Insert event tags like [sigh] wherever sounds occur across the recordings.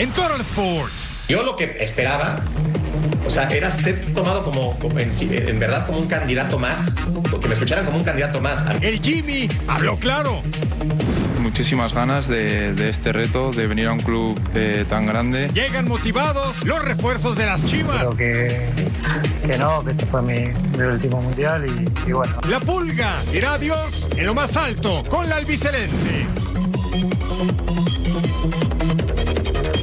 En Total Sports. Yo lo que esperaba, o sea, era ser tomado como, como en, verdad como un candidato más, que me escucharan como un candidato más. El Jimmy habló claro. Muchísimas ganas de, de este reto, de venir a un club eh, tan grande. Llegan motivados los refuerzos de las Chivas. Creo que, que no, que este fue mi, mi último mundial y, y bueno, La Pulga dirá adiós en lo más alto con la albiceleste.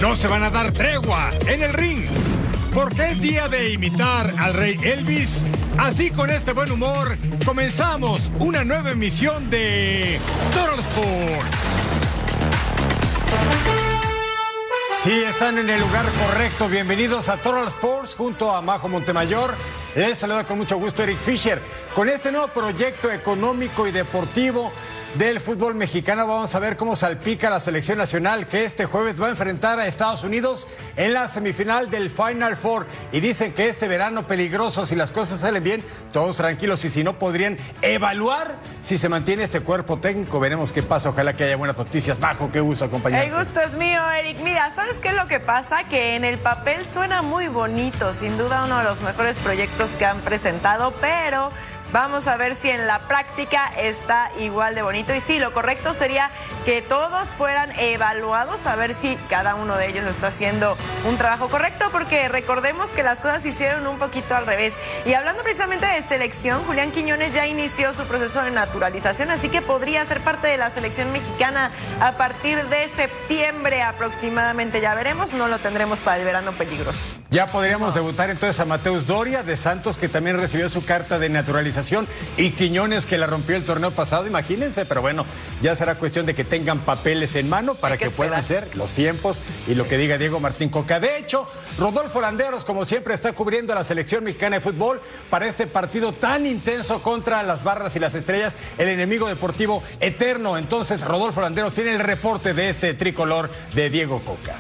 No se van a dar tregua en el ring, porque es día de imitar al rey Elvis. Así con este buen humor comenzamos una nueva emisión de Total Sports. Sí, están en el lugar correcto. Bienvenidos a Total Sports junto a Majo Montemayor. Les saluda con mucho gusto Eric Fisher. Con este nuevo proyecto económico y deportivo del fútbol mexicano vamos a ver cómo salpica la selección nacional que este jueves va a enfrentar a Estados Unidos en la semifinal del Final Four. Y dicen que este verano peligroso, si las cosas salen bien, todos tranquilos y si no podrían evaluar si se mantiene este cuerpo técnico. Veremos qué pasa. Ojalá que haya buenas noticias. Majo, qué gusto acompañarte. El gusto es mío, Eric. Mira, ¿sabes qué es lo que pasa? Que en el papel suena muy bonito, sin duda uno de los mejores proyectos que han presentado, pero vamos a ver si en la práctica está igual de bonito. Y sí, lo correcto sería que todos fueran evaluados a ver si cada uno de ellos está haciendo un trabajo correcto, porque recordemos que las cosas se hicieron un poquito al revés. Y hablando precisamente de selección, Julián Quiñones ya inició su proceso de naturalización, así que podría ser parte de la selección mexicana a partir de septiembre aproximadamente. Ya veremos, no lo tendremos para el verano peligroso. Ya podríamos debutar entonces a Mateus Doria de Santos, que también recibió su carta de naturalización, y Quiñones, que la rompió el torneo pasado, imagínense, pero bueno, ya será cuestión de que tengan papeles en mano para que que, puedan ser los tiempos y lo que diga Diego Martín Coca. De hecho, Rodolfo Landeros, como siempre, está cubriendo a la selección mexicana de fútbol para este partido tan intenso contra las barras y las estrellas, el enemigo deportivo eterno. Entonces, Rodolfo Landeros tiene el reporte de este tricolor de Diego Coca.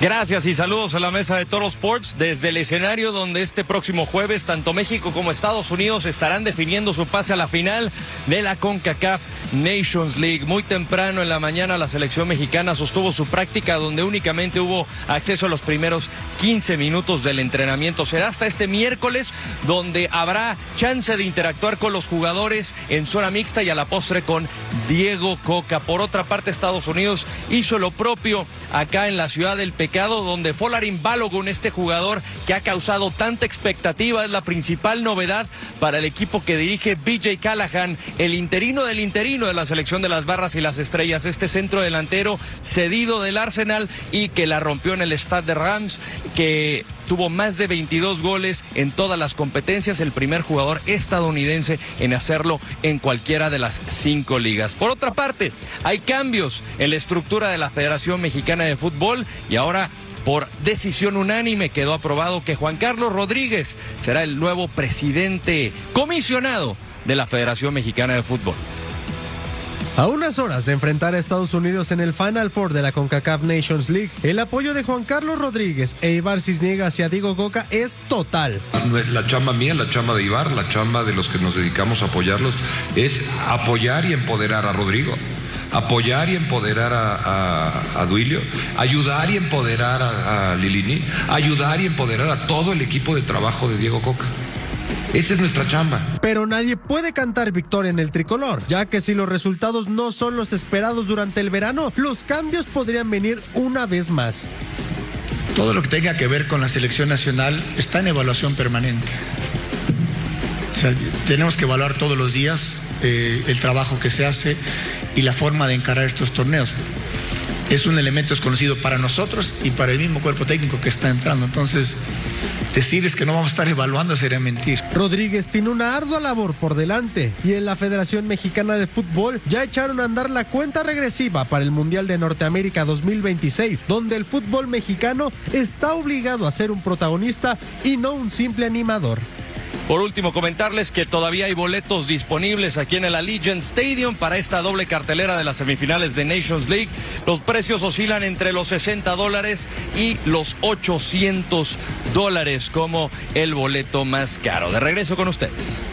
Gracias y saludos a la mesa de Toro Sports desde el escenario donde este próximo jueves tanto México como Estados Unidos estarán definiendo su pase a la final de la CONCACAF Nations League. Muy temprano en la mañana la selección mexicana sostuvo su práctica donde únicamente hubo acceso a los primeros 15 minutos del entrenamiento. Será hasta este miércoles donde habrá chance de interactuar con los jugadores en zona mixta y a la postre con Diego Coca. Por otra parte, Estados Unidos hizo lo propio acá en la ciudad del pecado, donde Folarin Balogun, este jugador que ha causado tanta expectativa, es la principal novedad para el equipo que dirige BJ Callahan, el interino del interino de la selección de las barras y las estrellas, este centro delantero cedido del Arsenal y que la rompió en el Stade de Rams, que tuvo más de 22 goles en todas las competencias, el primer jugador estadounidense en hacerlo en cualquiera de las cinco ligas. Por otra parte, hay cambios en la estructura de la Federación Mexicana de Fútbol y ahora por decisión unánime quedó aprobado que Juan Carlos Rodríguez será el nuevo presidente comisionado de la Federación Mexicana de Fútbol. A unas horas de enfrentar a Estados Unidos en el Final Four de la CONCACAF Nations League, el apoyo de Juan Carlos Rodríguez e Ibar Cisniega hacia Diego Coca es total. La chamba mía, la chamba de Ibar, la chamba de los que nos dedicamos a apoyarlos, es apoyar y empoderar a Rodrigo, apoyar y empoderar a, a- a Duilio, ayudar y empoderar a, a Lilini, ayudar y empoderar a todo el equipo de trabajo de Diego Coca. Esa es nuestra chamba. Pero nadie puede cantar victoria en el tricolor, ya que si los resultados no son los esperados durante el verano, los cambios podrían venir una vez más. Todo lo que tenga que ver con la selección nacional está en evaluación permanente. tenemos que evaluar todos los días eh, el trabajo que se hace y la forma de encarar estos torneos. Es un elemento desconocido para nosotros y para el mismo cuerpo técnico que está entrando. Entonces, decirles que no vamos a estar evaluando sería mentir. Rodríguez tiene una ardua labor por delante y en la Federación Mexicana de Fútbol ya echaron a andar la cuenta regresiva para el Mundial de Norteamérica 2026, donde el fútbol mexicano está obligado a ser un protagonista y no un simple animador. Por último, comentarles que todavía hay boletos disponibles aquí en el Allegiant Stadium para esta doble cartelera de las semifinales de Nations League. Los precios oscilan entre los 60 dólares y los 800 dólares como el boleto más caro. De regreso con ustedes.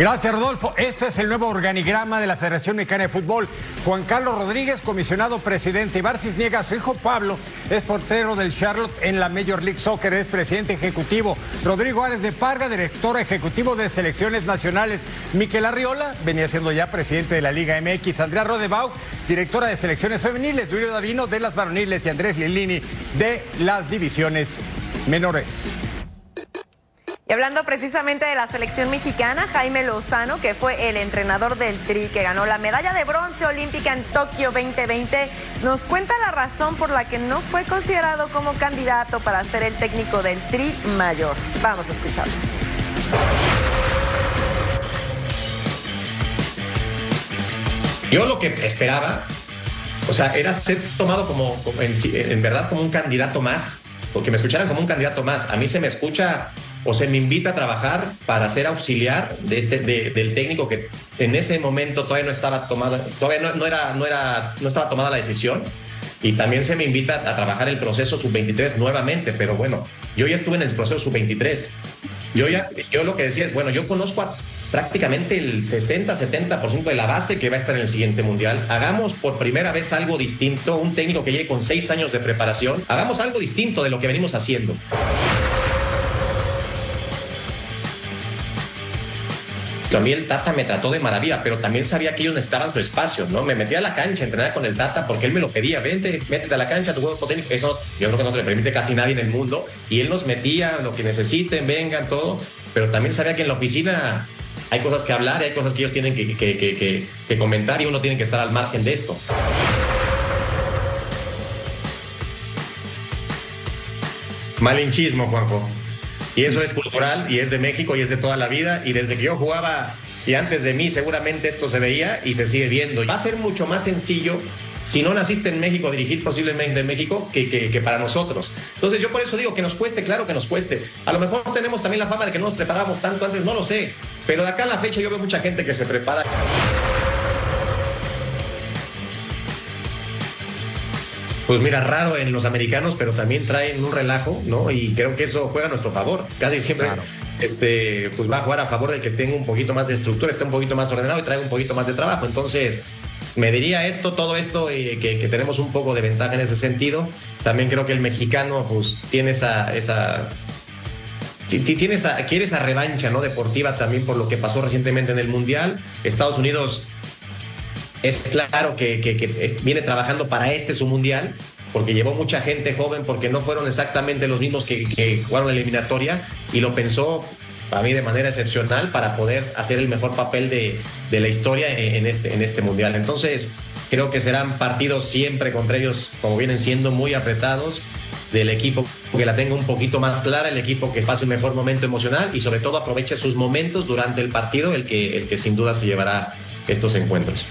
Gracias, Rodolfo. Este es el nuevo organigrama de la Federación Mexicana de Fútbol. Juan Carlos Rodríguez, comisionado presidente. Ibar Cisniega, su hijo Pablo, es portero del Charlotte en la Major League Soccer, es presidente ejecutivo. Rodrigo Árez de Parga, director ejecutivo de selecciones nacionales. Miquel Arriola, venía siendo ya presidente de la Liga MX. Andrea Rodebau, directora de selecciones femeniles. Julio Davino, de las varoniles. Y Andrés Lilini, de las divisiones menores. Y hablando precisamente de la selección mexicana, Jaime Lozano, que fue el entrenador del Tri, que ganó la medalla de bronce olímpica en Tokio 2020, nos cuenta la razón por la que no fue considerado como candidato para ser el técnico del Tri mayor. Vamos a escucharlo. Yo lo que esperaba, o sea, era ser tomado como, en, en verdad como un candidato más, porque me escucharan como un candidato más. A mí se me escucha o se me invita a trabajar para ser auxiliar de este, del técnico que en ese momento todavía no estaba tomada, todavía no, era, no, era, no estaba tomada la decisión. Y también se me invita a trabajar el proceso sub-23 nuevamente, pero bueno, yo ya estuve en el proceso sub-23. Yo, ya, yo lo que decía es, bueno, yo conozco prácticamente el 60-70% de la base que va a estar en el siguiente mundial. Hagamos por primera vez algo distinto, un técnico que llegue con seis años de preparación, hagamos algo distinto de lo que venimos haciendo. A mí el Tata me trató de maravilla, pero también sabía que ellos necesitaban su espacio, ¿no? Me metía a la cancha, entrenaba con el Tata porque él me lo pedía, vente, métete a la cancha, tu juego técnico. Eso yo creo que no te lo permite casi nadie en el mundo. Y él nos metía lo que necesiten, vengan, todo. Pero también sabía que en la oficina hay cosas que hablar, hay cosas que ellos tienen que, que, que comentar y uno tiene que estar al margen de esto. Malinchismo, Juanjo. Y eso es cultural y es de México y es de toda la vida. Y desde que yo jugaba y antes de mí seguramente esto se veía y se sigue viendo. Va a ser mucho más sencillo si no naciste en México, dirigir posiblemente en México que, que, para nosotros. Entonces yo por eso digo que nos cueste, claro que nos cueste. A lo mejor tenemos también la fama de que no nos preparamos tanto antes, no lo sé. Pero de acá a la fecha yo veo mucha gente que se prepara. Pues mira, raro en los americanos, pero también traen un relajo, ¿no? Y creo que eso juega a nuestro favor. Casi siempre este, pues va a jugar a favor de que tenga un poquito más de estructura, esté un poquito más ordenado y traiga un poquito más de trabajo. Entonces, me diría esto, todo esto, y que, tenemos un poco de ventaja en ese sentido. También creo que el mexicano, pues, tiene esa, esa tiene esa, quiere esa revancha ¿no? deportiva también por lo que pasó recientemente en el Mundial. Estados Unidos es claro que, viene trabajando para este su mundial, porque llevó mucha gente joven, porque no fueron exactamente los mismos que, jugaron la eliminatoria, y lo pensó para mí de manera excepcional para poder hacer el mejor papel de, la historia en este, en este mundial. Entonces, creo que serán partidos siempre contra ellos, como vienen siendo, muy apretados del equipo que la tenga un poquito más clara, el equipo que pase un mejor momento emocional y sobre todo aproveche sus momentos durante el partido, el que, el que sin duda se llevará estos encuentros.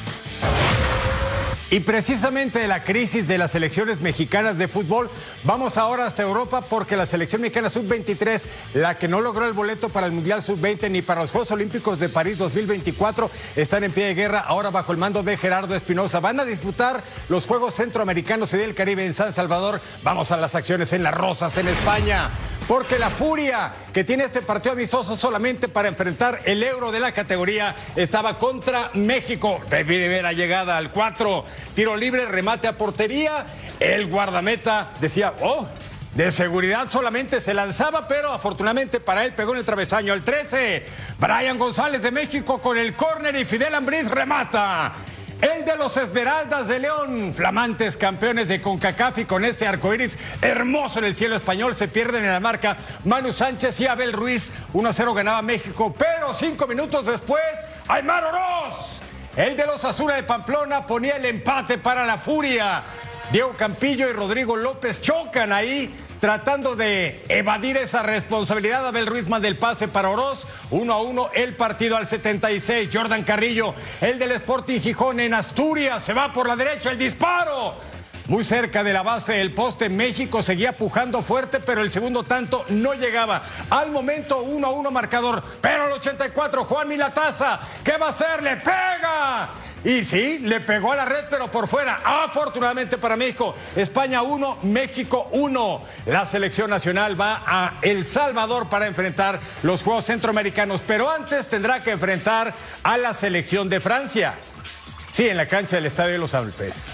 Y precisamente de la crisis de las selecciones mexicanas de fútbol, vamos ahora hasta Europa porque la selección mexicana sub-23, la que no logró el boleto para el Mundial sub-20 ni para los Juegos Olímpicos de París 2024, están en pie de guerra ahora bajo el mando de Gerardo Espinosa. Van a disputar los Juegos Centroamericanos y del Caribe en San Salvador. Vamos a las acciones en las Rosas, en España porque la furia que tiene este partido amistoso solamente para enfrentar el euro de la categoría estaba contra México. Vive la llegada al 4, tiro libre, remate a portería. El guardameta decía, oh, de seguridad solamente se lanzaba, pero afortunadamente para él pegó en el travesaño. El 13, Brian González de México con el córner y Fidel Ambriz remata. El de los Esmeraldas de León, flamantes campeones de CONCACAF y con este arcoíris hermoso en el cielo español, se pierden en la marca Manu Sánchez y Abel Ruiz. 1-0 ganaba México, pero cinco minutos después, Aymar Oroz, el de los Azura de Pamplona, ponía el empate para la Furia. Diego Campillo y Rodrigo López chocan ahí tratando de evadir esa responsabilidad. Abel Ruiz manda el pase para Oroz. Uno a uno el partido al 76. Jordan Carrillo, el del Sporting Gijón en Asturias. Se va por la derecha el disparo. Muy cerca de la base del poste, México seguía pujando fuerte, pero el segundo tanto no llegaba. Al momento, uno a uno marcador. Pero al 84, Juan Milataza, ¿qué va a hacer? ¡Le pega! Y sí, le pegó a la red, pero por fuera. Afortunadamente para México. España 1, México 1. La selección nacional va a El Salvador para enfrentar los Juegos Centroamericanos. Pero antes tendrá que enfrentar a la selección de Francia. Sí, en la cancha del Estadio de los Alpes.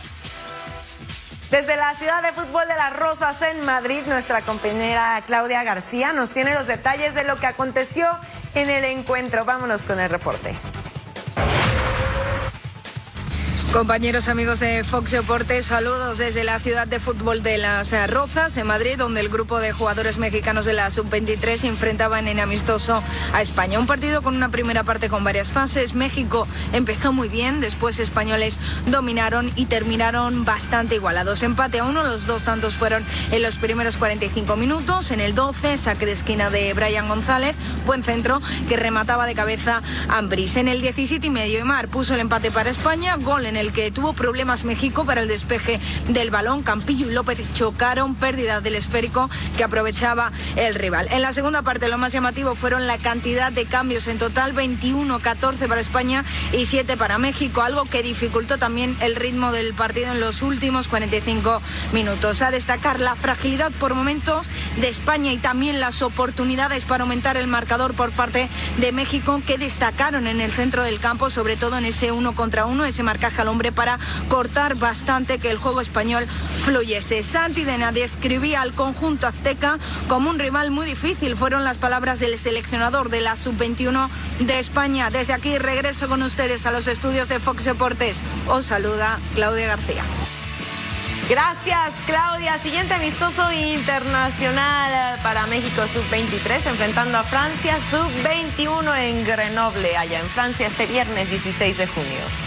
Desde la ciudad de fútbol de las Rosas en Madrid, nuestra compañera Claudia García nos tiene los detalles de lo que aconteció en el encuentro. Vámonos con el reporte. Compañeros amigos de Fox Deportes, saludos desde la ciudad de fútbol de Las Rozas, en Madrid, donde el grupo de jugadores mexicanos de la Sub-23 se enfrentaban en amistoso a España. Un partido con una primera parte con varias fases. México empezó muy bien, después españoles dominaron y terminaron bastante igualados. Empate a uno, los dos tantos fueron en los primeros 45 minutos. En el 12, saque de esquina de Brian González, buen centro que remataba de cabeza Ambris. En el 17 y medio, Emar puso el empate para España, gol en el que tuvo problemas México para el despeje del balón. Campillo y López chocaron, pérdida del esférico que aprovechaba el rival. En la segunda parte lo más llamativo fueron la cantidad de cambios en total, 21-14 para España y 7 para México, algo que dificultó también el ritmo del partido en los últimos 45 minutos. A destacar la fragilidad por momentos de España y también las oportunidades para aumentar el marcador por parte de México que destacaron en el centro del campo, sobre todo en ese uno contra uno, ese marcaje al hombre para cortar bastante que el juego español fluyese. Santi Dena describía al conjunto azteca como un rival muy difícil. Fueron las palabras del seleccionador de la sub-21 de España. Desde aquí regreso con ustedes a los estudios de Fox Deportes. Os saluda Claudia García. Gracias, Claudia. Siguiente amistoso internacional para México Sub-23, enfrentando a Francia Sub-21 en Grenoble, allá en Francia, este viernes 16 de junio.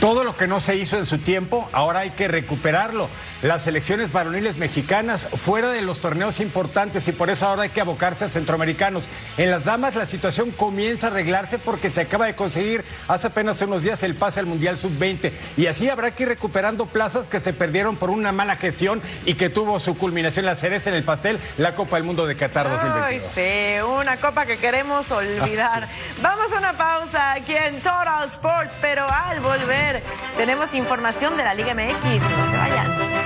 Todo lo que no se hizo en su tiempo, ahora hay que recuperarlo. Las selecciones varoniles mexicanas fuera de los torneos importantes y por eso ahora hay que abocarse a centroamericanos. En las damas la situación comienza a arreglarse porque se acaba de conseguir hace apenas unos días el pase al Mundial Sub-20 y así habrá que ir recuperando plazas que se perdieron por una mala gestión y que tuvo su culminación la cereza en el pastel, la Copa del Mundo de Qatar 2022. Ay, sí, una copa que queremos olvidar. [laughs] Ah, Vamos a una pausa aquí en Total Sports, pero al volver tenemos información de la Liga MX. No se vayan.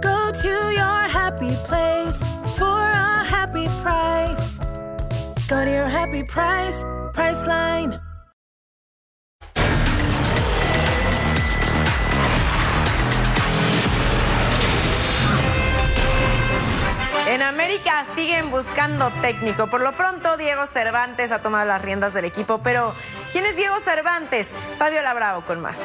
Go to your happy place for a happy price. Go to your happy price, Priceline. En América siguen buscando técnico. Por lo pronto, Diego Cervantes ha tomado las riendas del equipo. Pero, ¿quién es Diego Cervantes? Fabio Labravo con más.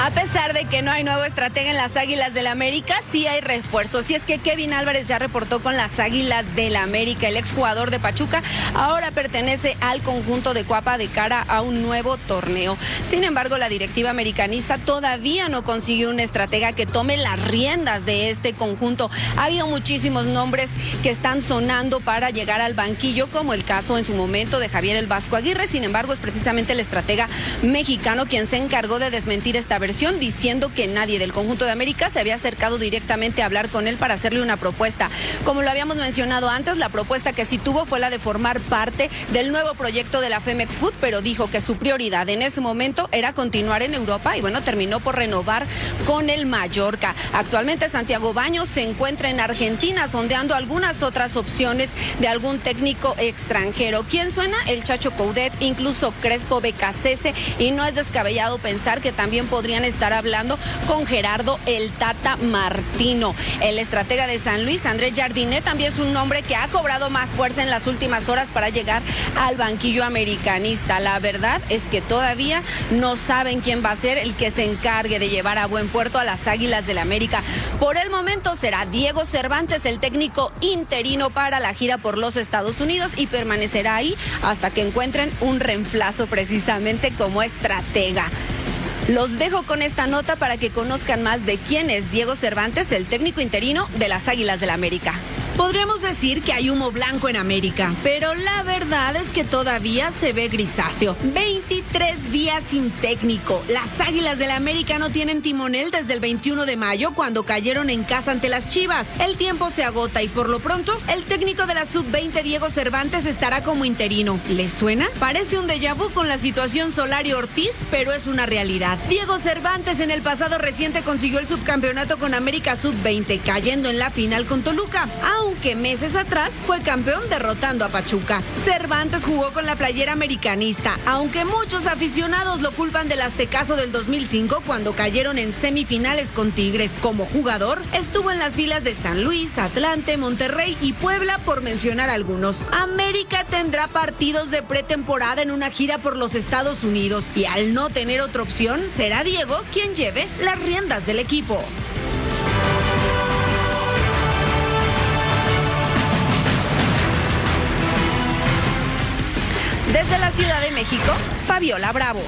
A pesar de que no hay nuevo estratega en las Águilas del la América, sí hay refuerzos. Y es que Kevin Álvarez ya reportó con las Águilas del la América. El exjugador de Pachuca ahora pertenece al conjunto de Cuapa de cara a un nuevo torneo. Sin embargo, la directiva americanista todavía no consiguió un estratega que tome las riendas de este conjunto. Ha habido muchísimos nombres que están sonando para llegar al banquillo, como el caso en su momento de Javier el Vasco Aguirre. Sin embargo, es precisamente el estratega mexicano quien se encargó de desmentir esta versión diciendo que nadie del conjunto de América se había acercado directamente a hablar con él para hacerle una propuesta. Como lo habíamos mencionado antes, la propuesta que sí tuvo fue la de formar parte del nuevo proyecto de la Femex Food, pero dijo que su prioridad en ese momento era continuar en Europa y bueno, terminó por renovar con el Mallorca. Actualmente Santiago Baños se encuentra en Argentina sondeando algunas otras opciones de algún técnico extranjero. ¿Quién suena? El Chacho Coudet, incluso Crespo Becasese y no es descabellado pensar que también podrían estar hablando con Gerardo el Tata Martino. El estratega de San Luis, Andrés Jardinet, también es un nombre que ha cobrado más fuerza en las últimas horas para llegar al banquillo americanista. La verdad es que todavía no saben quién va a ser el que se encargue de llevar a buen puerto a las Águilas del la América. Por el momento será Diego Cervantes el técnico interino para la gira por los Estados Unidos y permanecerá ahí hasta que encuentren un reemplazo precisamente como estratega. Los dejo con esta nota para que conozcan más de quién es Diego Cervantes, el técnico interino de las Águilas del la América. Podríamos decir que hay humo blanco en América, pero la verdad es que todavía se ve grisáceo. 23 días sin técnico. Las Águilas del la América no tienen timonel desde el 21 de mayo cuando cayeron en casa ante las Chivas. El tiempo se agota y por lo pronto el técnico de la sub-20 Diego Cervantes estará como interino. ¿Les suena? Parece un déjà vu con la situación Solario Ortiz, pero es una realidad. Diego Cervantes en el pasado reciente consiguió el subcampeonato con América sub-20, cayendo en la final con Toluca aunque meses atrás fue campeón derrotando a Pachuca. Cervantes jugó con la playera americanista, aunque muchos aficionados lo culpan del Aztecaso del 2005 cuando cayeron en semifinales con Tigres. Como jugador, estuvo en las filas de San Luis, Atlante, Monterrey y Puebla, por mencionar algunos. América tendrá partidos de pretemporada en una gira por los Estados Unidos y al no tener otra opción, será Diego quien lleve las riendas del equipo. Ciudad de México, Fabiola Bravo.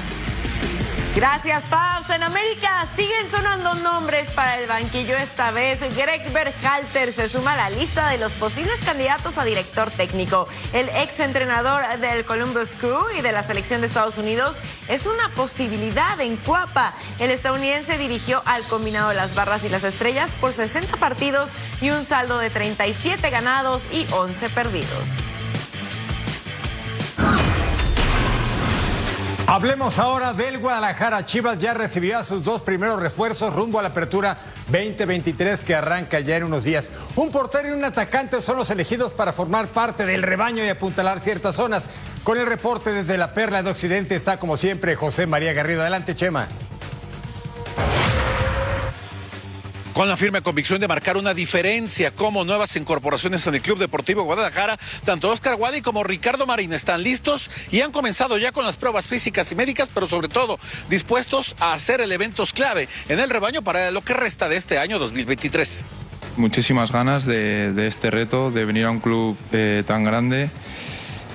Gracias, Fabs. En América siguen sonando nombres para el banquillo esta vez. Greg Berhalter se suma a la lista de los posibles candidatos a director técnico. El ex entrenador del Columbus Crew y de la selección de Estados Unidos es una posibilidad en Cuapa. El estadounidense dirigió al combinado de las barras y las estrellas por 60 partidos y un saldo de 37 ganados y 11 perdidos. Hablemos ahora del Guadalajara. Chivas ya recibió a sus dos primeros refuerzos rumbo a la apertura 2023 que arranca ya en unos días. Un portero y un atacante son los elegidos para formar parte del rebaño y apuntalar ciertas zonas. Con el reporte desde la Perla de Occidente está como siempre José María Garrido. Adelante, Chema. Con la firme convicción de marcar una diferencia como nuevas incorporaciones en el Club Deportivo Guadalajara. Tanto Oscar Wadi como Ricardo Marín están listos y han comenzado ya con las pruebas físicas y médicas, pero sobre todo dispuestos a hacer elementos clave en el rebaño para lo que resta de este año 2023. Muchísimas ganas de, este reto, de venir a un club eh, tan grande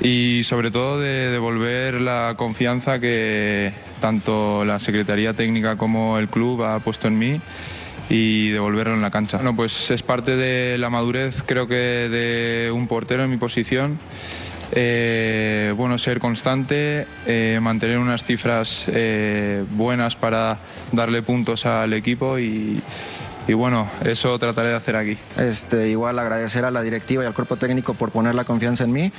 y sobre todo de devolver la confianza que tanto la Secretaría Técnica como el club ha puesto en mí y devolverlo en la cancha. Bueno, pues es parte de la madurez, creo que de un portero en mi posición. Eh, bueno, ser constante, eh, mantener unas cifras eh, buenas para darle puntos al equipo y, y bueno, eso trataré de hacer aquí. Este, igual agradecer a la directiva y al cuerpo técnico por poner la confianza en mí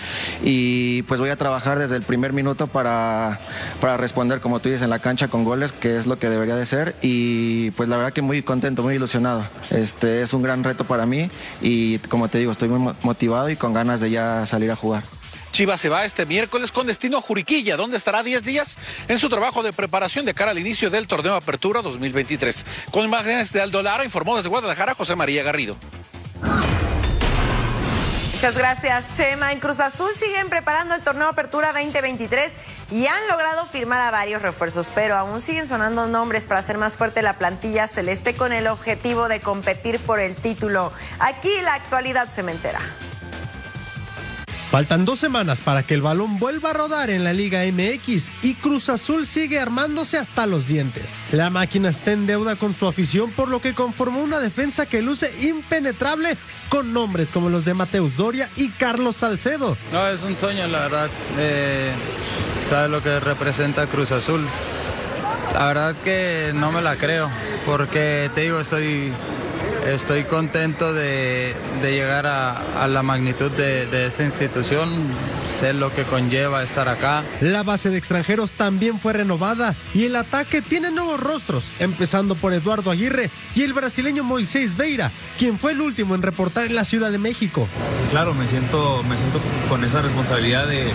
y pues voy a trabajar desde el primer minuto para, para responder, como tú dices, en la cancha con goles, que es lo que debería de ser y pues la verdad que muy contento, muy ilusionado. Este, es un gran reto para mí y como te digo, estoy muy motivado y con ganas de ya salir a jugar. Chivas se va este miércoles con destino a Juriquilla, donde estará 10 días en su trabajo de preparación de cara al inicio del torneo Apertura 2023. Con imágenes de Aldo Lara, informó desde Guadalajara José María Garrido. Muchas gracias, Chema. En Cruz Azul siguen preparando el torneo Apertura 2023 y han logrado firmar a varios refuerzos, pero aún siguen sonando nombres para hacer más fuerte la plantilla celeste con el objetivo de competir por el título. Aquí la actualidad se me entera. Faltan dos semanas para que el balón vuelva a rodar en la Liga MX y Cruz Azul sigue armándose hasta los dientes. La máquina está en deuda con su afición por lo que conformó una defensa que luce impenetrable con nombres como los de Mateus Doria y Carlos Salcedo. No, es un sueño la verdad. Eh, sabe lo que representa Cruz Azul. La verdad que no me la creo, porque te digo, estoy, estoy contento de, de llegar a, a, la magnitud de, de, esta institución, sé lo que conlleva estar acá. La base de extranjeros también fue renovada y el ataque tiene nuevos rostros, empezando por Eduardo Aguirre y el brasileño Moisés Veira, quien fue el último en reportar en la Ciudad de México. Claro, me siento, me siento con esa responsabilidad de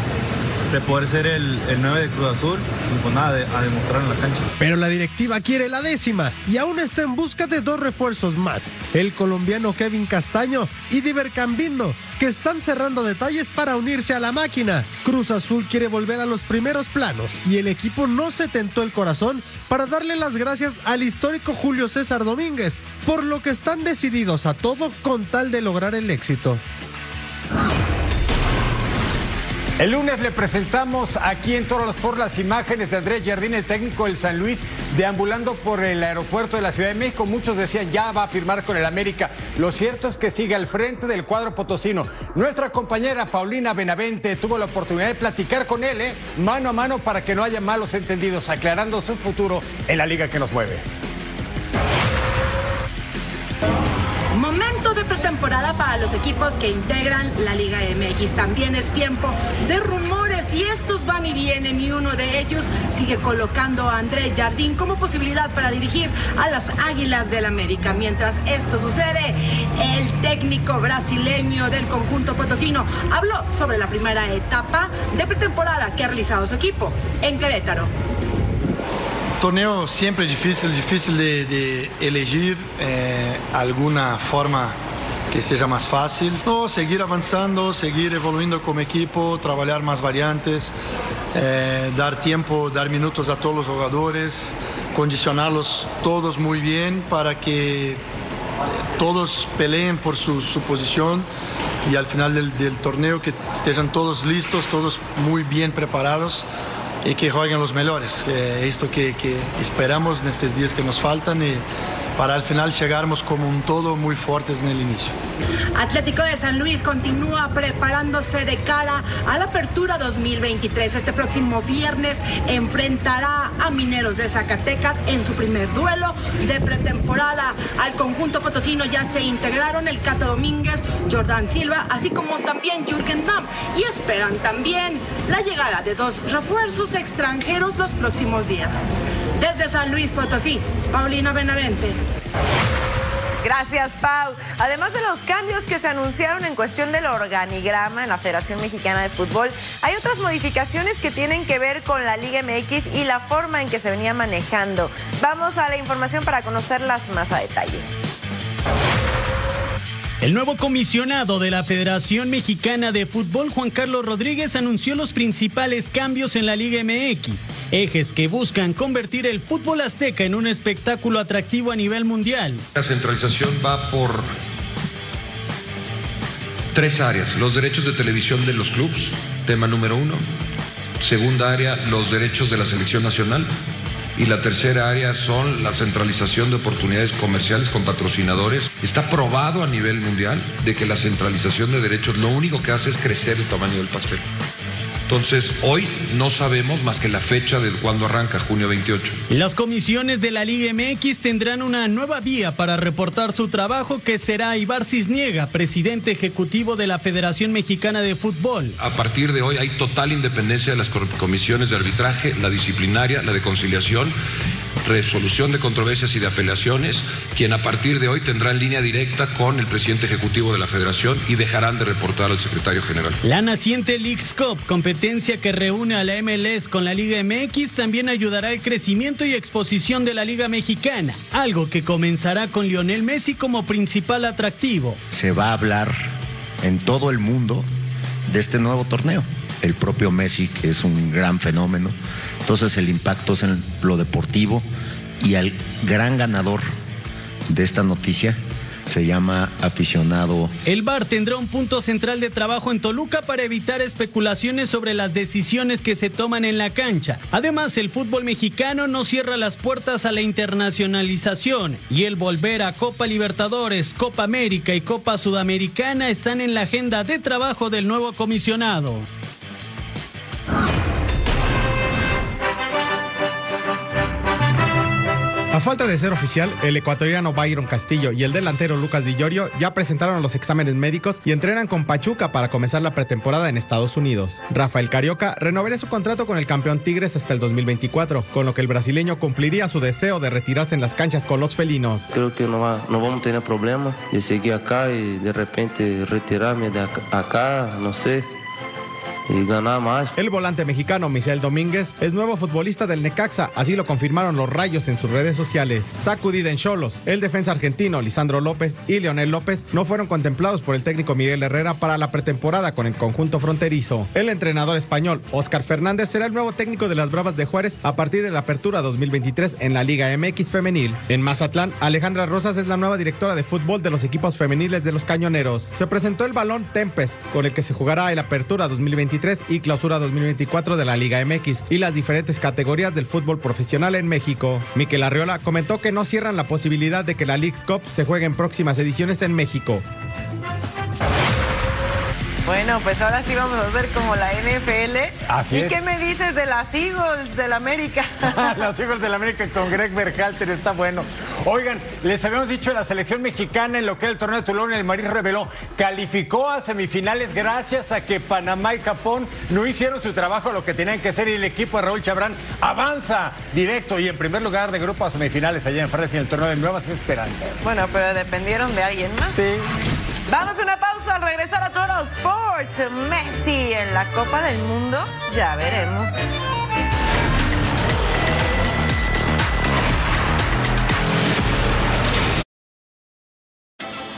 de poder ser el, el 9 de Cruz Azul y pues nada, de, a demostrar en la cancha. Pero la directiva quiere la décima y aún está en busca de dos refuerzos más. El colombiano Kevin Castaño y Diver Cambindo, que están cerrando detalles para unirse a la máquina. Cruz Azul quiere volver a los primeros planos y el equipo no se tentó el corazón para darle las gracias al histórico Julio César Domínguez, por lo que están decididos a todo con tal de lograr el éxito. El lunes le presentamos aquí en Toros por las imágenes de Andrés Jardín, el técnico del San Luis, deambulando por el aeropuerto de la Ciudad de México. Muchos decían ya va a firmar con el América. Lo cierto es que sigue al frente del cuadro potosino. Nuestra compañera Paulina Benavente tuvo la oportunidad de platicar con él, ¿eh? mano a mano, para que no haya malos entendidos, aclarando su futuro en la liga que nos mueve. Pretemporada para los equipos que integran la Liga MX. También es tiempo de rumores y estos van y vienen y uno de ellos sigue colocando a Andrés Jardín como posibilidad para dirigir a las Águilas del América. Mientras esto sucede, el técnico brasileño del conjunto potosino habló sobre la primera etapa de pretemporada que ha realizado su equipo en Querétaro. torneo siempre difícil, difícil de, de elegir eh, alguna forma que seja más fácil. No, seguir avanzando, seguir evoluindo como equipo, trabalhar más variantes, eh, dar tiempo, dar minutos a todos los jugadores, condicionarlos todos muy bien para que todos peleen por su, su posición y al final del, torneo que estén todos listos, todos muy bien preparados y que jueguen los mejores. Eh, esto que, esperamos en estos días que nos faltan para al final llegarmos como un todo muy fuertes en el inicio. Atlético de San Luis continúa preparándose de cara a la apertura 2023. Este próximo viernes enfrentará a Mineros de Zacatecas en su primer duelo de pretemporada. Al conjunto potosino ya se integraron el Cata Domínguez, Jordan Silva, así como también Jürgen Damm. Y esperan también la llegada de dos refuerzos extranjeros los próximos días. Desde San Luis Potosí, Paulina Benavente. Gracias, Pau. Además de los cambios que se anunciaron en cuestión del organigrama en la Federación Mexicana de Fútbol, hay otras modificaciones que tienen que ver con la Liga MX y la forma en que se venía manejando. Vamos a la información para conocerlas más a detalle. El nuevo comisionado de la Federación Mexicana de Fútbol, Juan Carlos Rodríguez, anunció los principales cambios en la Liga MX, ejes que buscan convertir el fútbol azteca en un espectáculo atractivo a nivel mundial. La centralización va por tres áreas. Los derechos de televisión de los clubes, tema número uno. Segunda área, los derechos de la selección nacional. Y la tercera área son la centralización de oportunidades comerciales con patrocinadores. Está probado a nivel mundial de que la centralización de derechos lo único que hace es crecer el tamaño del pastel. Entonces, hoy no sabemos más que la fecha de cuando arranca, junio 28. Las comisiones de la Liga MX tendrán una nueva vía para reportar su trabajo, que será Ibar Cisniega, presidente ejecutivo de la Federación Mexicana de Fútbol. A partir de hoy hay total independencia de las comisiones de arbitraje, la disciplinaria, la de conciliación resolución de controversias y de apelaciones, quien a partir de hoy tendrá en línea directa con el presidente ejecutivo de la federación y dejarán de reportar al secretario general. La naciente Leagues Cup, competencia que reúne a la MLS con la Liga MX, también ayudará al crecimiento y exposición de la Liga Mexicana, algo que comenzará con Lionel Messi como principal atractivo. Se va a hablar en todo el mundo de este nuevo torneo. El propio Messi, que es un gran fenómeno. Entonces el impacto es en lo deportivo y el gran ganador de esta noticia se llama aficionado. El VAR tendrá un punto central de trabajo en Toluca para evitar especulaciones sobre las decisiones que se toman en la cancha. Además, el fútbol mexicano no cierra las puertas a la internacionalización y el volver a Copa Libertadores, Copa América y Copa Sudamericana están en la agenda de trabajo del nuevo comisionado. Falta de ser oficial, el ecuatoriano Byron Castillo y el delantero Lucas Di Llorio ya presentaron los exámenes médicos y entrenan con Pachuca para comenzar la pretemporada en Estados Unidos. Rafael Carioca renovaría su contrato con el campeón Tigres hasta el 2024, con lo que el brasileño cumpliría su deseo de retirarse en las canchas con los felinos. Creo que no, va, no vamos a tener problema de seguir acá y de repente retirarme de acá no sé El volante mexicano Michel Domínguez es nuevo futbolista del Necaxa, así lo confirmaron los rayos en sus redes sociales. Sacudida en Cholos, el defensa argentino Lisandro López y Leonel López no fueron contemplados por el técnico Miguel Herrera para la pretemporada con el conjunto fronterizo. El entrenador español Oscar Fernández será el nuevo técnico de las Bravas de Juárez a partir de la apertura 2023 en la Liga MX femenil. En Mazatlán, Alejandra Rosas es la nueva directora de fútbol de los equipos femeniles de los Cañoneros. Se presentó el balón Tempest, con el que se jugará el apertura 2023 y clausura 2024 de la Liga MX y las diferentes categorías del fútbol profesional en México. Miquel Arriola comentó que no cierran la posibilidad de que la League's Cup se juegue en próximas ediciones en México. Bueno, pues ahora sí vamos a hacer como la NFL. Así ¿Y es. qué me dices de las Eagles del América? Los hijos del América con Greg Berhalter está bueno. Oigan, les habíamos dicho la selección mexicana en lo que era el torneo de Tulón, el Marín reveló, calificó a semifinales gracias a que Panamá y Japón no hicieron su trabajo lo que tenían que hacer y el equipo de Raúl Chabrán avanza directo y en primer lugar de grupo a semifinales allá en Francia en el torneo de Nuevas Esperanzas. Bueno, pero dependieron de alguien más. Sí. Vamos a una pausa al regresar a Total Sports. Messi en la Copa del Mundo. Ya veremos.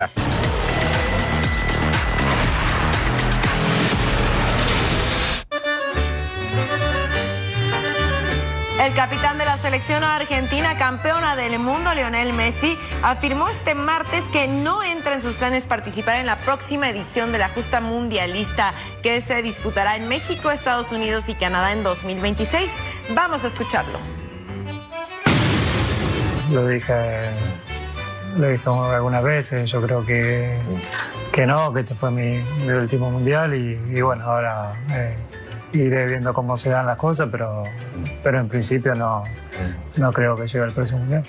El capitán de la selección argentina, campeona del mundo, Lionel Messi, afirmó este martes que no entra en sus planes participar en la próxima edición de la justa mundialista que se disputará en México, Estados Unidos y Canadá en 2026. Vamos a escucharlo. Lo dije, lo dije algunas veces, yo creo que, que no, que este fue mi, último mundial y, y bueno, ahora eh, iré viendo cómo se dan las cosas, pero, pero en principio no, no creo que llegue al próximo mundial.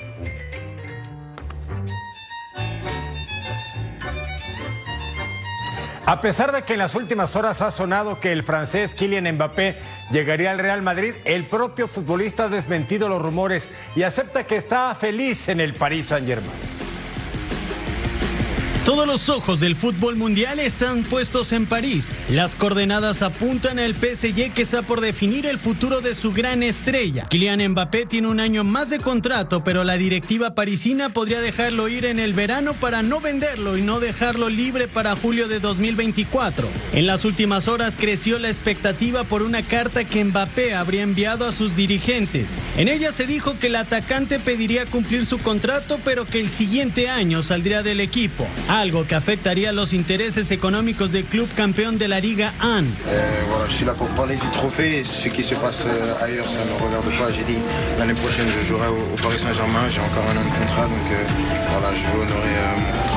A pesar de que en las últimas horas ha sonado que el francés Kylian Mbappé llegaría al Real Madrid, el propio futbolista ha desmentido los rumores y acepta que está feliz en el Paris Saint-Germain. Todos los ojos del fútbol mundial están puestos en París. Las coordenadas apuntan al PSG que está por definir el futuro de su gran estrella. Kylian Mbappé tiene un año más de contrato, pero la directiva parisina podría dejarlo ir en el verano para no venderlo y no dejarlo libre para julio de 2024. En las últimas horas creció la expectativa por una carta que Mbappé habría enviado a sus dirigentes. En ella se dijo que el atacante pediría cumplir su contrato, pero que el siguiente año saldría del equipo algo que afectaría los intereses económicos del club campeón de la Liga 1. Euh, voilà, je suis là pour parler du trophée ce qui se passe euh, ailleurs, ça ne me regarde pas. J'ai dit l'année prochaine, je jouerai au, au Paris Saint-Germain. J'ai encore un an de contrat, donc euh, voilà, je veux honorer euh, mon.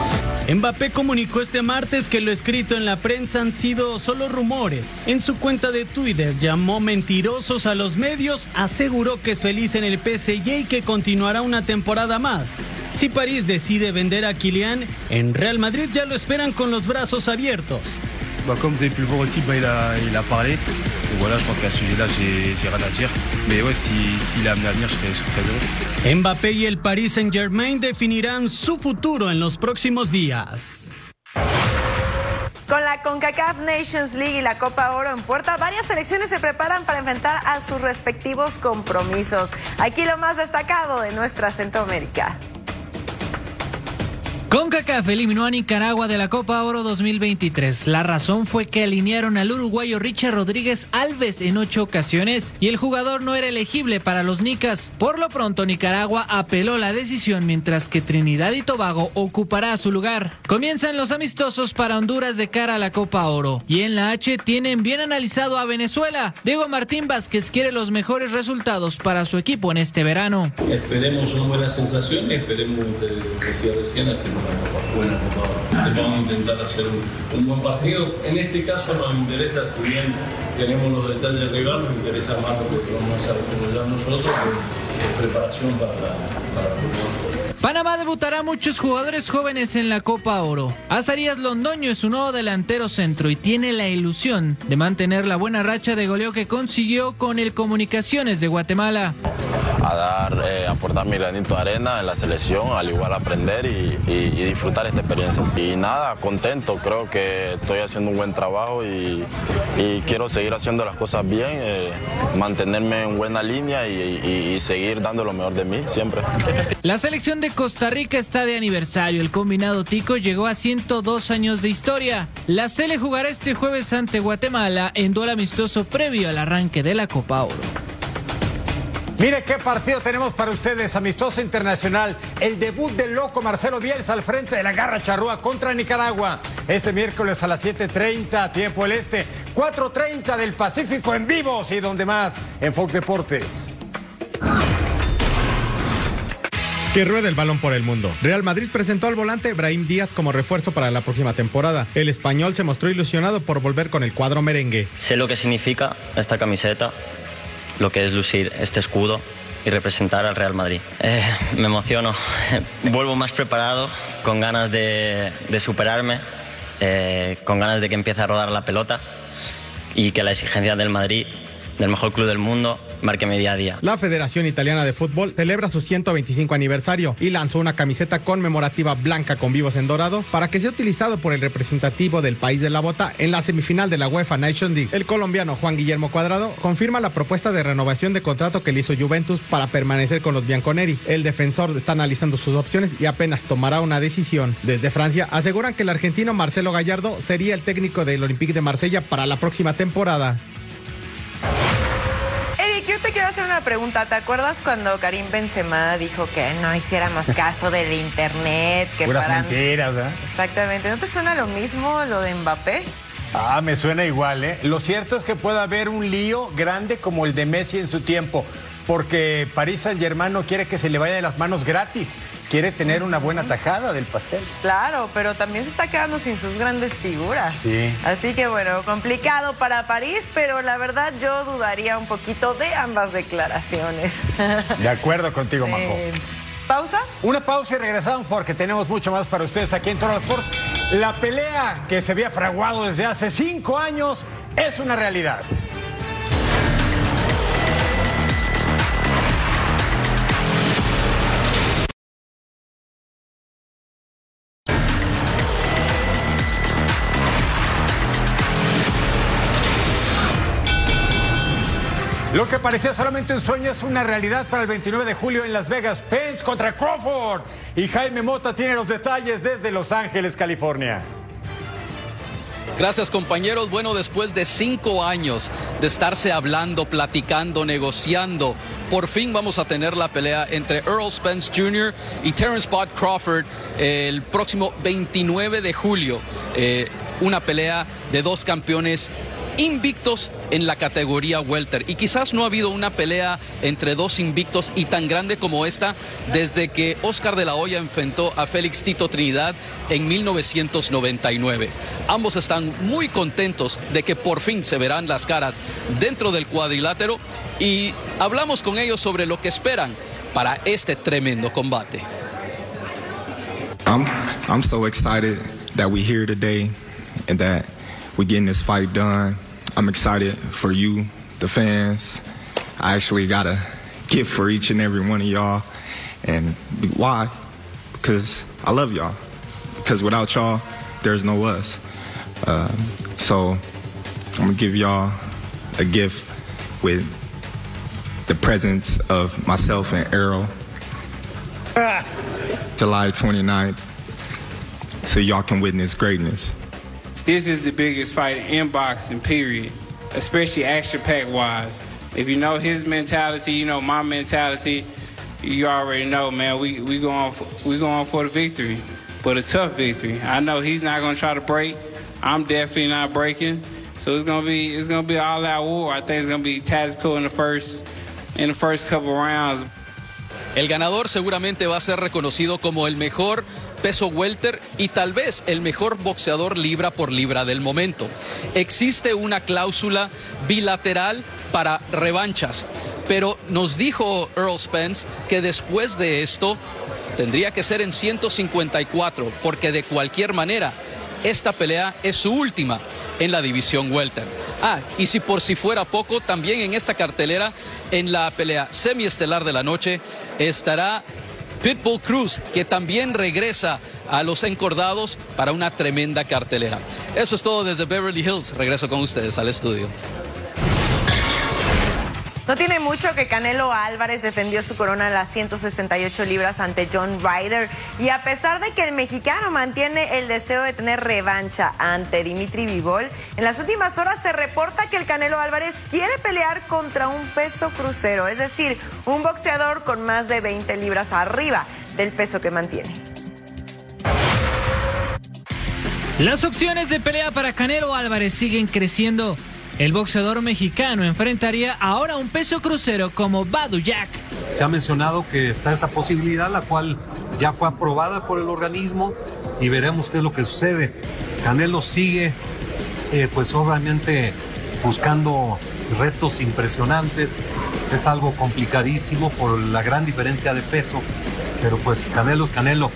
Mbappé comunicó este martes que lo escrito en la prensa han sido solo rumores. En su cuenta de Twitter llamó mentirosos a los medios, aseguró que es feliz en el PSG y que continuará una temporada más. Si París decide vender a Kylian, en Real Madrid ya lo esperan con los brazos abiertos. Bah, comme vous avez pu le voir aussi, bah, il, a, il a parlé. Donc voilà, je pense qu'à ce sujet-là, j'ai rien à dire. Mais ouais, s'il si, s'il est amené à venir, je serais, je serais très heureux. Mbappé y el Paris Saint-Germain definirán su futuro en los próximos días. Con la CONCACAF Nations League y la Copa Oro en puerta, varias selecciones se preparan para enfrentar a sus respectivos compromisos. Aquí lo más destacado de nuestra Centroamérica. CONCACAF eliminó a Nicaragua de la Copa Oro 2023. La razón fue que alinearon al uruguayo Richard Rodríguez Alves en ocho ocasiones y el jugador no era elegible para los Nicas. Por lo pronto, Nicaragua apeló la decisión mientras que Trinidad y Tobago ocupará su lugar. Comienzan los amistosos para Honduras de cara a la Copa Oro. Y en la H tienen bien analizado a Venezuela. Diego Martín Vázquez quiere los mejores resultados para su equipo en este verano. Esperemos una buena sensación esperemos, decía recién, buena Vamos a intentar hacer un, buen partido. En este caso nos interesa, si bien tenemos los detalles del rival, nos interesa más lo que a desarrollar nosotros, que preparación para la, para Panamá debutará muchos jugadores jóvenes en la Copa Oro. Azarías Londoño es su nuevo delantero centro y tiene la ilusión de mantener la buena racha de goleo que consiguió con el Comunicaciones de Guatemala. A dar, eh, aportar mi granito de arena en la selección, al igual aprender y, disfrutar esta experiencia. Y nada, contento, creo que estoy haciendo un buen trabajo y, quiero seguir haciendo las cosas bien, eh, mantenerme en buena línea y, y seguir dando lo mejor de mí siempre. La selección de Costa Rica está de aniversario. El combinado Tico llegó a 102 años de historia. La Sele jugará este jueves ante Guatemala en duelo amistoso previo al arranque de la Copa Oro. Mire qué partido tenemos para ustedes, amistoso internacional. El debut del loco Marcelo Bielsa al frente de la Garra Charrúa contra Nicaragua. Este miércoles a las 7.30, tiempo el este, 4.30 del Pacífico en vivo y donde más en Fox Deportes. Que ruede el balón por el mundo. Real Madrid presentó al volante Brahim Díaz como refuerzo para la próxima temporada. El español se mostró ilusionado por volver con el cuadro merengue. Sé lo que significa esta camiseta, lo que es lucir este escudo y representar al Real Madrid. Eh, me emociono. [laughs] Vuelvo más preparado, con ganas de, superarme, eh, con ganas de que empiece a rodar la pelota y que la exigencia del Madrid, del mejor club del mundo, A día. La Federación Italiana de Fútbol celebra su 125 aniversario y lanzó una camiseta conmemorativa blanca con vivos en dorado para que sea utilizado por el representativo del país de la bota en la semifinal de la UEFA Nation League. El colombiano Juan Guillermo Cuadrado confirma la propuesta de renovación de contrato que le hizo Juventus para permanecer con los bianconeri. El defensor está analizando sus opciones y apenas tomará una decisión. Desde Francia aseguran que el argentino Marcelo Gallardo sería el técnico del Olympique de Marsella para la próxima temporada te quiero hacer una pregunta. ¿Te acuerdas cuando Karim Benzema dijo que no hiciéramos [laughs] caso del internet? Que Puras mentiras, ¿eh? Exactamente. ¿No te suena lo mismo lo de Mbappé? Ah, me suena igual, ¿eh? Lo cierto es que puede haber un lío grande como el de Messi en su tiempo porque París Saint Germain no quiere que se le vaya de las manos gratis, quiere tener una buena tajada del pastel. Claro, pero también se está quedando sin sus grandes figuras. Sí. Así que bueno, complicado para París, pero la verdad yo dudaría un poquito de ambas declaraciones. De acuerdo contigo, [laughs] Majo. ¿Pausa? Una pausa y regresamos porque tenemos mucho más para ustedes aquí en Total Sports. La pelea que se había fraguado desde hace cinco años es una realidad. Lo que parecía solamente un sueño es una realidad para el 29 de julio en Las Vegas. Pence contra Crawford. Y Jaime Mota tiene los detalles desde Los Ángeles, California. Gracias compañeros. Bueno, después de cinco años de estarse hablando, platicando, negociando, por fin vamos a tener la pelea entre Earl Spence Jr. y Terrence Bud Crawford el próximo 29 de julio. Eh, una pelea de dos campeones invictos en la categoría welter. Y quizás no ha habido una pelea entre dos invictos y tan grande como esta desde que Oscar de la Hoya enfrentó a Félix Tito Trinidad en 1999. Ambos están muy contentos de que por fin se verán las caras dentro del cuadrilátero y hablamos con ellos sobre lo que esperan para este tremendo combate. I'm, I'm so excited that we're here today and that we're getting this fight done. I'm excited for you, the fans. I actually got a gift for each and every one of y'all. And why? Because I love y'all. Because without y'all, there's no us. Uh, so I'm going to give y'all a gift with the presence of myself and Errol. [laughs] July 29th. so y'all can witness greatness. This is the biggest fight in boxing, period. Especially action pack wise. If you know his mentality, you know my mentality, you already know, man, we, we going for, we going for the victory. But a tough victory. I know he's not gonna try to break. I'm definitely not breaking. So it's gonna be it's gonna be all out war. I think it's gonna be tactical in the first in the first couple rounds. El ganador seguramente va a ser reconocido como el mejor peso welter y tal vez el mejor boxeador libra por libra del momento. Existe una cláusula bilateral para revanchas, pero nos dijo Earl Spence que después de esto tendría que ser en 154, porque de cualquier manera esta pelea es su última en la división welter. Ah, y si por si fuera poco, también en esta cartelera, en la pelea semiestelar de la noche, estará Pitbull Cruz, que también regresa a los encordados para una tremenda cartelera. Eso es todo desde Beverly Hills. Regreso con ustedes al estudio. No tiene mucho que Canelo Álvarez defendió su corona en las 168 libras ante John Ryder y a pesar de que el mexicano mantiene el deseo de tener revancha ante Dimitri Vivol, en las últimas horas se reporta que el Canelo Álvarez quiere pelear contra un peso crucero, es decir, un boxeador con más de 20 libras arriba del peso que mantiene. Las opciones de pelea para Canelo Álvarez siguen creciendo. El boxeador mexicano enfrentaría ahora un peso crucero como Badu Jack. Se ha mencionado que está esa posibilidad, la cual ya fue aprobada por el organismo y veremos qué es lo que sucede. Canelo sigue, eh, pues obviamente buscando retos impresionantes. Es algo complicadísimo por la gran diferencia de peso, pero pues Canelo es Canelo.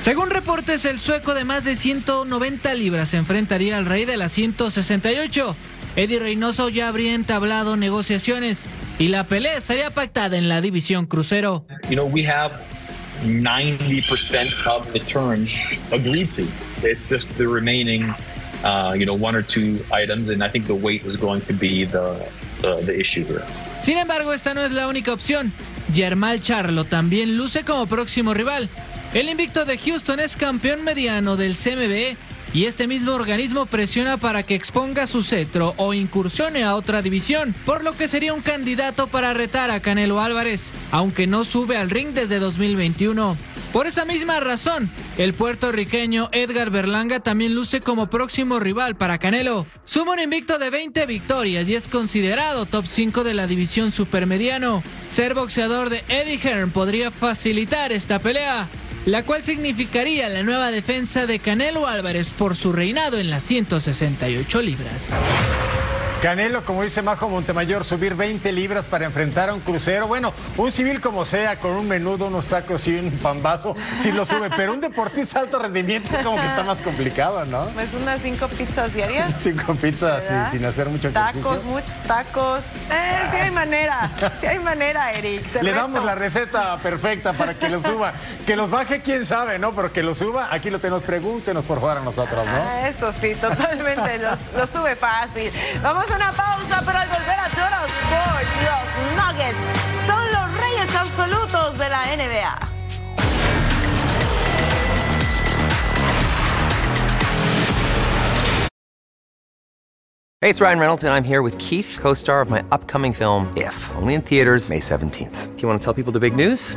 Según reportes, el sueco de más de 190 libras se enfrentaría al rey de las 168. Eddie Reynoso ya habría entablado negociaciones y la pelea estaría pactada en la división crucero. You know, we have 90% of the terms agreed to. It's just the remaining, uh, you know, one or two items, and I think the weight is going to be the, the, the issue here. Sin embargo, esta no es la única opción. Yermal Charlo también luce como próximo rival. El invicto de Houston es campeón mediano del CMB y este mismo organismo presiona para que exponga su cetro o incursione a otra división, por lo que sería un candidato para retar a Canelo Álvarez, aunque no sube al ring desde 2021. Por esa misma razón, el puertorriqueño Edgar Berlanga también luce como próximo rival para Canelo. Suma un invicto de 20 victorias y es considerado top 5 de la división supermediano. Ser boxeador de Eddie Hearn podría facilitar esta pelea, la cual significaría la nueva defensa de Canelo Álvarez por su reinado en las 168 libras. Canelo, como dice Majo Montemayor, subir 20 libras para enfrentar a un crucero. Bueno, un civil como sea, con un menudo, unos tacos y un pambazo, sí lo sube. Pero un deportista de alto rendimiento como que está más complicado, ¿no? Pues unas cinco pizzas diarias. [laughs] Cinco pizzas sí, sin hacer mucho Tacos, ejercicio. muchos tacos. Eh, sí hay manera. Sí hay manera, Eric. Le reto. damos la receta perfecta para que lo suba. Que los baje, quién sabe, ¿no? Pero que lo suba, aquí lo tenemos. Pregúntenos por favor a nosotros, ¿no? Ah, Eso sí, totalmente. los sube fácil. Vamos a una pausa, pero al volver a Toro Sports, los Nuggets son los reyes absolutos de la NBA. Hey, it's Ryan Reynolds, and I'm here with Keith, co star of my upcoming film, If, only in theaters, May 17th. Do you want to tell people the big news?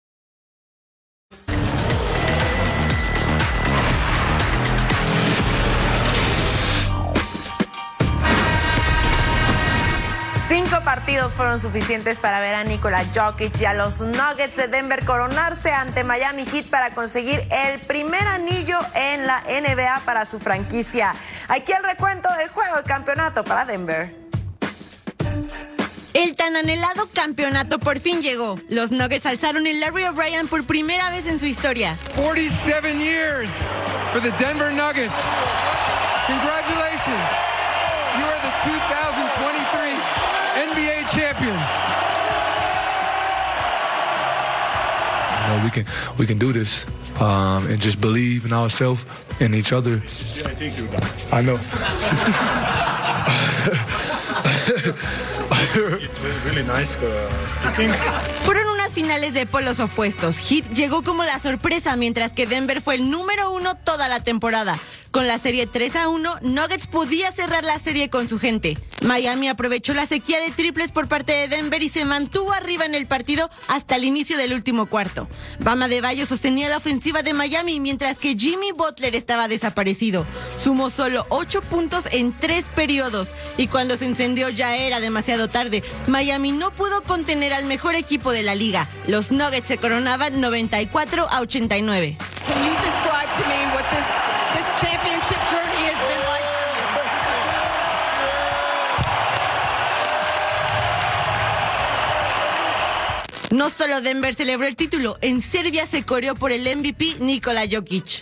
Cinco partidos fueron suficientes para ver a Nikola Jokic y a los Nuggets de Denver coronarse ante Miami Heat para conseguir el primer anillo en la NBA para su franquicia. Aquí el recuento del juego de campeonato para Denver. El tan anhelado campeonato por fin llegó. Los Nuggets alzaron el Larry O'Brien por primera vez en su historia. 47 years for the Denver Nuggets. Congratulations. You are the 2023 NBA champions. You know, we can we can do this, um, and just believe in ourselves and each other. I know. really nice uh. Fueron unas finales de polos opuestos. Heat llegó como la sorpresa, mientras que Denver fue el número uno toda la temporada. Con la serie 3 a 1, Nuggets podía cerrar la serie con su gente. Miami aprovechó la sequía de triples por parte de Denver y se mantuvo arriba en el partido hasta el inicio del último cuarto. Bama de Bayo sostenía la ofensiva de Miami, mientras que Jimmy Butler estaba desaparecido. Sumó solo 8 puntos en 3 periodos y cuando se encendió ya era demasiado tarde. Miami no pudo contener al mejor equipo de la liga. Los Nuggets se coronaban 94 a 89. No solo Denver celebró el título, en Serbia se coreó por el MVP Nikola Jokic.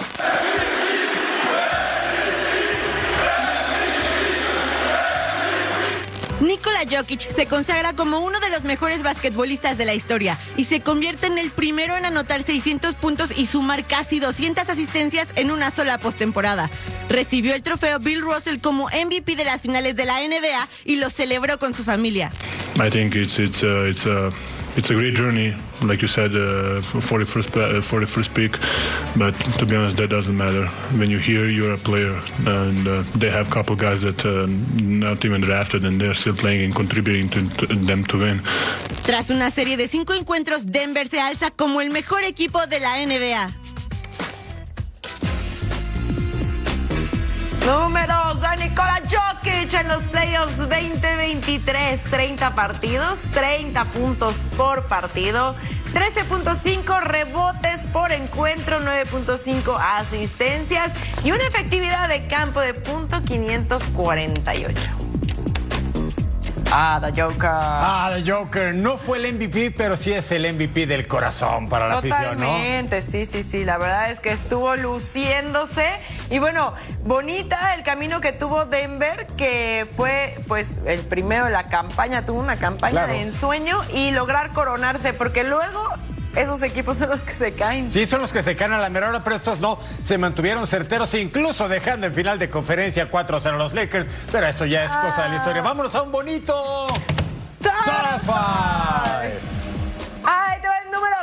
Nikola Jokic se consagra como uno de los mejores basquetbolistas de la historia y se convierte en el primero en anotar 600 puntos y sumar casi 200 asistencias en una sola postemporada. Recibió el trofeo Bill Russell como MVP de las finales de la NBA y lo celebró con su familia. Uh, a it's a great journey, like you said, uh, for the first pa- for the first pick. But to be honest, that doesn't matter. When you're here, you're a player, and uh, they have a couple guys that uh, not even drafted, and they're still playing and contributing to, to them to win. Tras una serie de cinco encuentros, Denver se alza como el mejor equipo de la NBA. Números de Nikola Jokic en los playoffs 2023. 30 partidos, 30 puntos por partido, 13.5 rebotes por encuentro, 9.5 asistencias y una efectividad de campo de punto 548. Ah, The Joker. Ah, The Joker. No fue el MVP, pero sí es el MVP del corazón para la afición, ¿no? Totalmente, sí, sí, sí. La verdad es que estuvo luciéndose. Y bueno, bonita el camino que tuvo Denver, que fue pues el primero de la campaña, tuvo una campaña Claro. de ensueño y lograr coronarse, porque luego esos equipos son los que se caen. Sí, son los que se caen a la mera hora, pero estos no se mantuvieron certeros, incluso dejando en final de conferencia 4-0 a los Lakers. Pero eso ya es cosa de la historia. Vámonos a un bonito. Top five. Ahí te va el número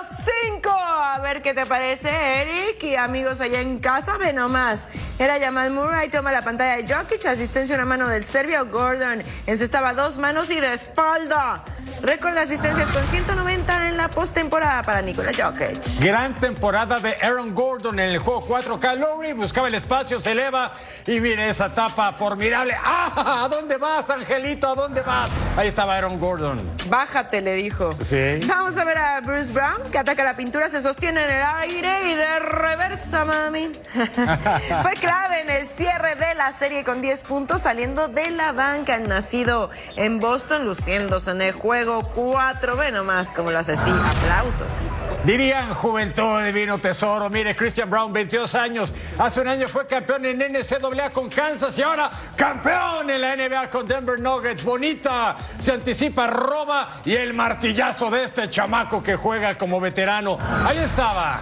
5. A ver qué te parece, Eric. Y amigos allá en casa, ve nomás. Era Jamal Murray, toma la pantalla de Jokic, asistencia una mano del serbio Gordon. Encestaba dos manos y de espalda. Récord de asistencias con 190 en la postemporada para Nikola Jokic. Gran temporada de Aaron Gordon en el juego 4. Calori buscaba el espacio, se eleva y mire esa tapa formidable. ¡Ah! ¿A dónde vas, Angelito? ¿A dónde vas? Ahí estaba Aaron Gordon. Bájate, le dijo. Sí. Vamos a ver a Bruce Brown, que ataca la pintura, se sostiene en el aire y de reversa, mami. [laughs] Fue clave en el cierre de la serie con 10 puntos, saliendo de la banca. El nacido en Boston, luciéndose en el juego 4. Ve nomás cómo lo hace así. Aplausos. Dirían juventud, divino tesoro. Mire, Christian Brown, 22 años. Hace un año fue campeón en NCAA con Kansas y ahora campeón en la NBA con Denver Nuggets. Bonita. Se anticipa Roba y el martillazo de este chamaco que juega como veterano. Ahí estaba.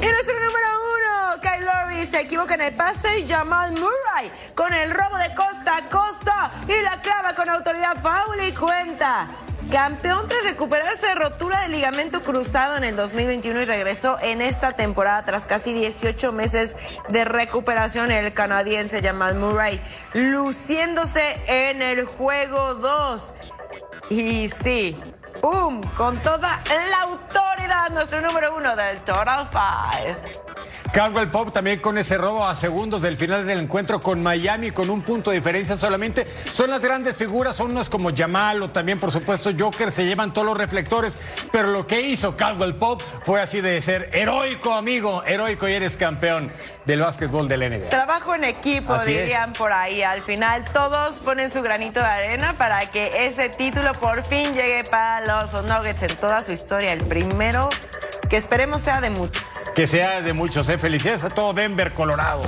Y nuestro número uno, Kyle Lowry se equivoca en el pase y Jamal Murray con el robo de costa a costa y la clava con autoridad foul y cuenta. Campeón tras recuperarse de rotura de ligamento cruzado en el 2021 y regresó en esta temporada tras casi 18 meses de recuperación el canadiense Jamal Murray, luciéndose en el juego 2. Y sí, ¡pum! Con toda la autoridad, nuestro número uno del Total Five. Caldwell Pop también con ese robo a segundos del final del encuentro con Miami con un punto de diferencia solamente. Son las grandes figuras, son unos como Jamal o también por supuesto Joker, se llevan todos los reflectores, pero lo que hizo Caldwell Pop fue así de ser heroico, amigo, heroico y eres campeón del básquetbol del NBA. Trabajo en equipo, Así dirían por ahí. Al final todos ponen su granito de arena para que ese título por fin llegue para los Nuggets en toda su historia. El primero que esperemos sea de muchos. Que sea de muchos. ¿eh? Felicidades a todo Denver, Colorado.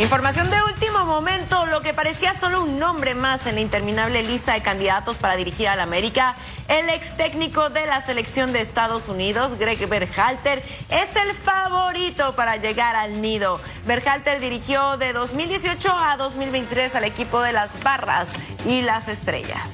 Información de última momento, lo que parecía solo un nombre más en la interminable lista de candidatos para dirigir al América, el ex técnico de la selección de Estados Unidos, Greg Berhalter, es el favorito para llegar al nido. Berhalter dirigió de 2018 a 2023 al equipo de las Barras y las Estrellas.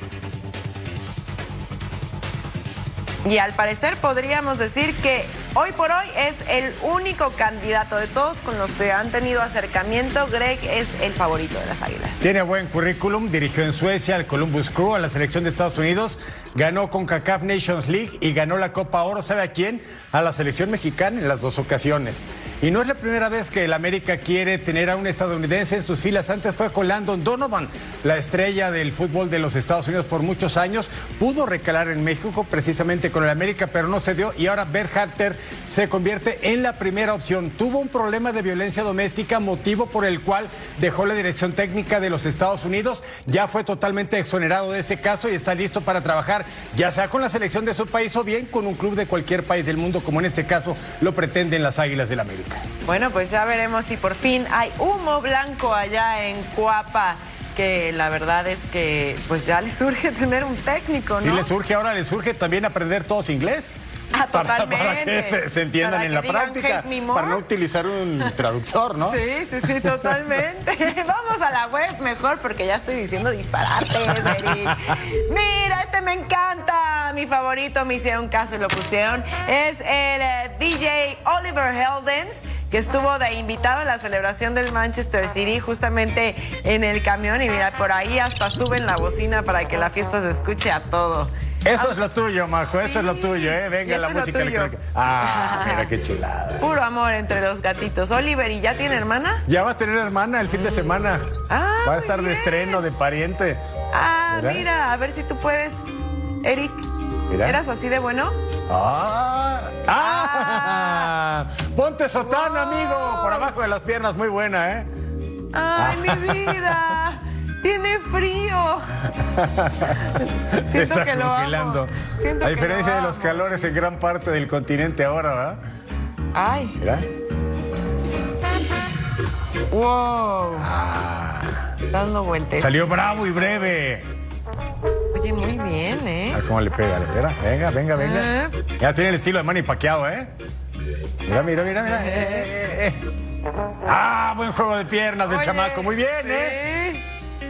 Y al parecer podríamos decir que hoy por hoy es el único candidato de todos con los que han tenido acercamiento. Greg es el favorito de las Águilas. Tiene buen currículum, dirigió en Suecia al Columbus Crew, a la selección de Estados Unidos, ganó con CACAF Nations League y ganó la Copa Oro, ¿sabe a quién? A la selección mexicana en las dos ocasiones. Y no es la primera vez que el América quiere tener a un estadounidense en sus filas. Antes fue con Landon Donovan, la estrella del fútbol de los Estados Unidos por muchos años. Pudo recalar en México precisamente con el América, pero no se dio. Y ahora Berhalter se convierte en la primera opción. Tuvo un problema de violencia doméstica, motivo por el cual dejó la dirección técnica de los Estados Unidos. Ya fue totalmente exonerado de ese caso y está listo para trabajar, ya sea con la selección de su país o bien con un club de cualquier país del mundo, como en este caso lo pretenden las Águilas del América. Bueno, pues ya veremos si por fin hay humo blanco allá en Cuapa que la verdad es que pues ya le surge [laughs] tener un técnico, ¿no? Sí, le surge ahora, le surge también aprender todos inglés. Ah, [laughs] para, para totalmente. que se, se entiendan Para en la práctica, para no utilizar un traductor, ¿no? Sí, sí, sí, totalmente. [laughs] [laughs] Vamos a la web mejor porque ya estoy diciendo disparates. Mira, este me encanta. Mi favorito, me hicieron caso y lo pusieron. Es el eh, DJ Oliver Heldens que estuvo de invitado en la celebración del Manchester City, justamente en el camión. Y mira, por ahí hasta suben la bocina para que la fiesta se escuche a todo. Eso es lo tuyo, Majo, eso es lo tuyo, ¿eh? Venga la música electrónica. Ah, mira qué chulada. Puro amor entre los gatitos. Oliver, ¿y ya tiene hermana? Ya va a tener hermana el fin de semana. Ah, va a estar de estreno, de pariente. Ah, Mira. mira, a ver si tú puedes. Eric, Mira. ¿eras así de bueno? Ah, ah, Ponte sotana, amigo, por abajo de las piernas, muy buena, ¿eh? Ay, mi vida. [laughs] Tiene frío. Se [laughs] Siento está que lo congelando. Siento A diferencia lo de los calores en gran parte del continente ahora, ¿verdad? Ay, Mira. wow. Dando vueltas. Salió bravo y breve. Oye, muy bien, A ¿eh? ver cómo le pega, le pega. Venga, venga, venga. Eh. Ya tiene el estilo de Manny Pacquiao, ¿eh? Mira, mira, mira, mira. Eh, eh, eh. Ah, buen juego de piernas del Oye, chamaco. Muy bien, ¿eh?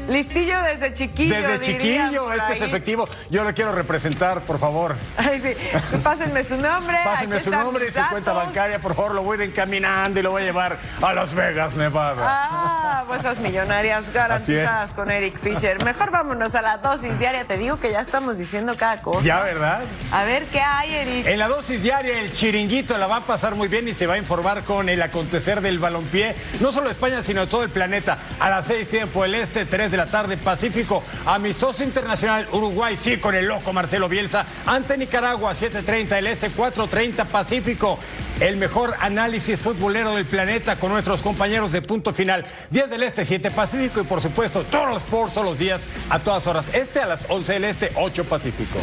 Listillo desde chiquillo. Desde chiquillo, este es efectivo. Yo lo quiero representar, por favor. Ay, sí. Pásenme su nombre. [laughs] Pásenme su nombre y su cuenta bancaria, por favor. Lo voy a ir encaminando y lo voy a llevar a Las Vegas, Nevada. Ah, bolsas millonarias garantizadas con Eric Fisher. Mejor vámonos a la dosis diaria. Te digo que ya estamos diciendo cada cosa. Ya, ¿verdad? A ver qué hay, Eric. En la dosis diaria, el chiringuito la va a pasar muy bien y se va a informar con el acontecer del balompié, no solo España, sino todo el planeta. A las 6 tiempo del este, 3 de la tarde, Pacífico. Amistoso internacional Uruguay, sí, con el loco Marcelo Bielsa. Ante Nicaragua, 7.30 del este, 4.30 Pacífico. El mejor análisis futbolero del planeta con nuestros compañeros de punto final. 10 del este, 7 Pacífico y por supuesto, los sports todos los días, a todas horas. Este a las 11 del este, 8 Pacífico.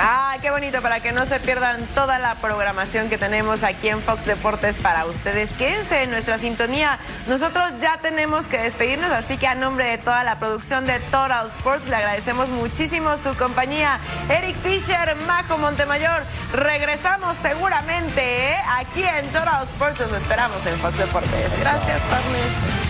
Ah, qué bonito para que no se pierdan toda la programación que tenemos aquí en Fox Deportes para ustedes. Quédense en nuestra sintonía. Nosotros ya tenemos que despedirnos, así que a nombre de toda la producción de Total Sports le agradecemos muchísimo su compañía. Eric Fisher, Majo Montemayor, regresamos seguramente ¿eh? aquí en Total Sports. Los esperamos en Fox Deportes. Gracias, partner.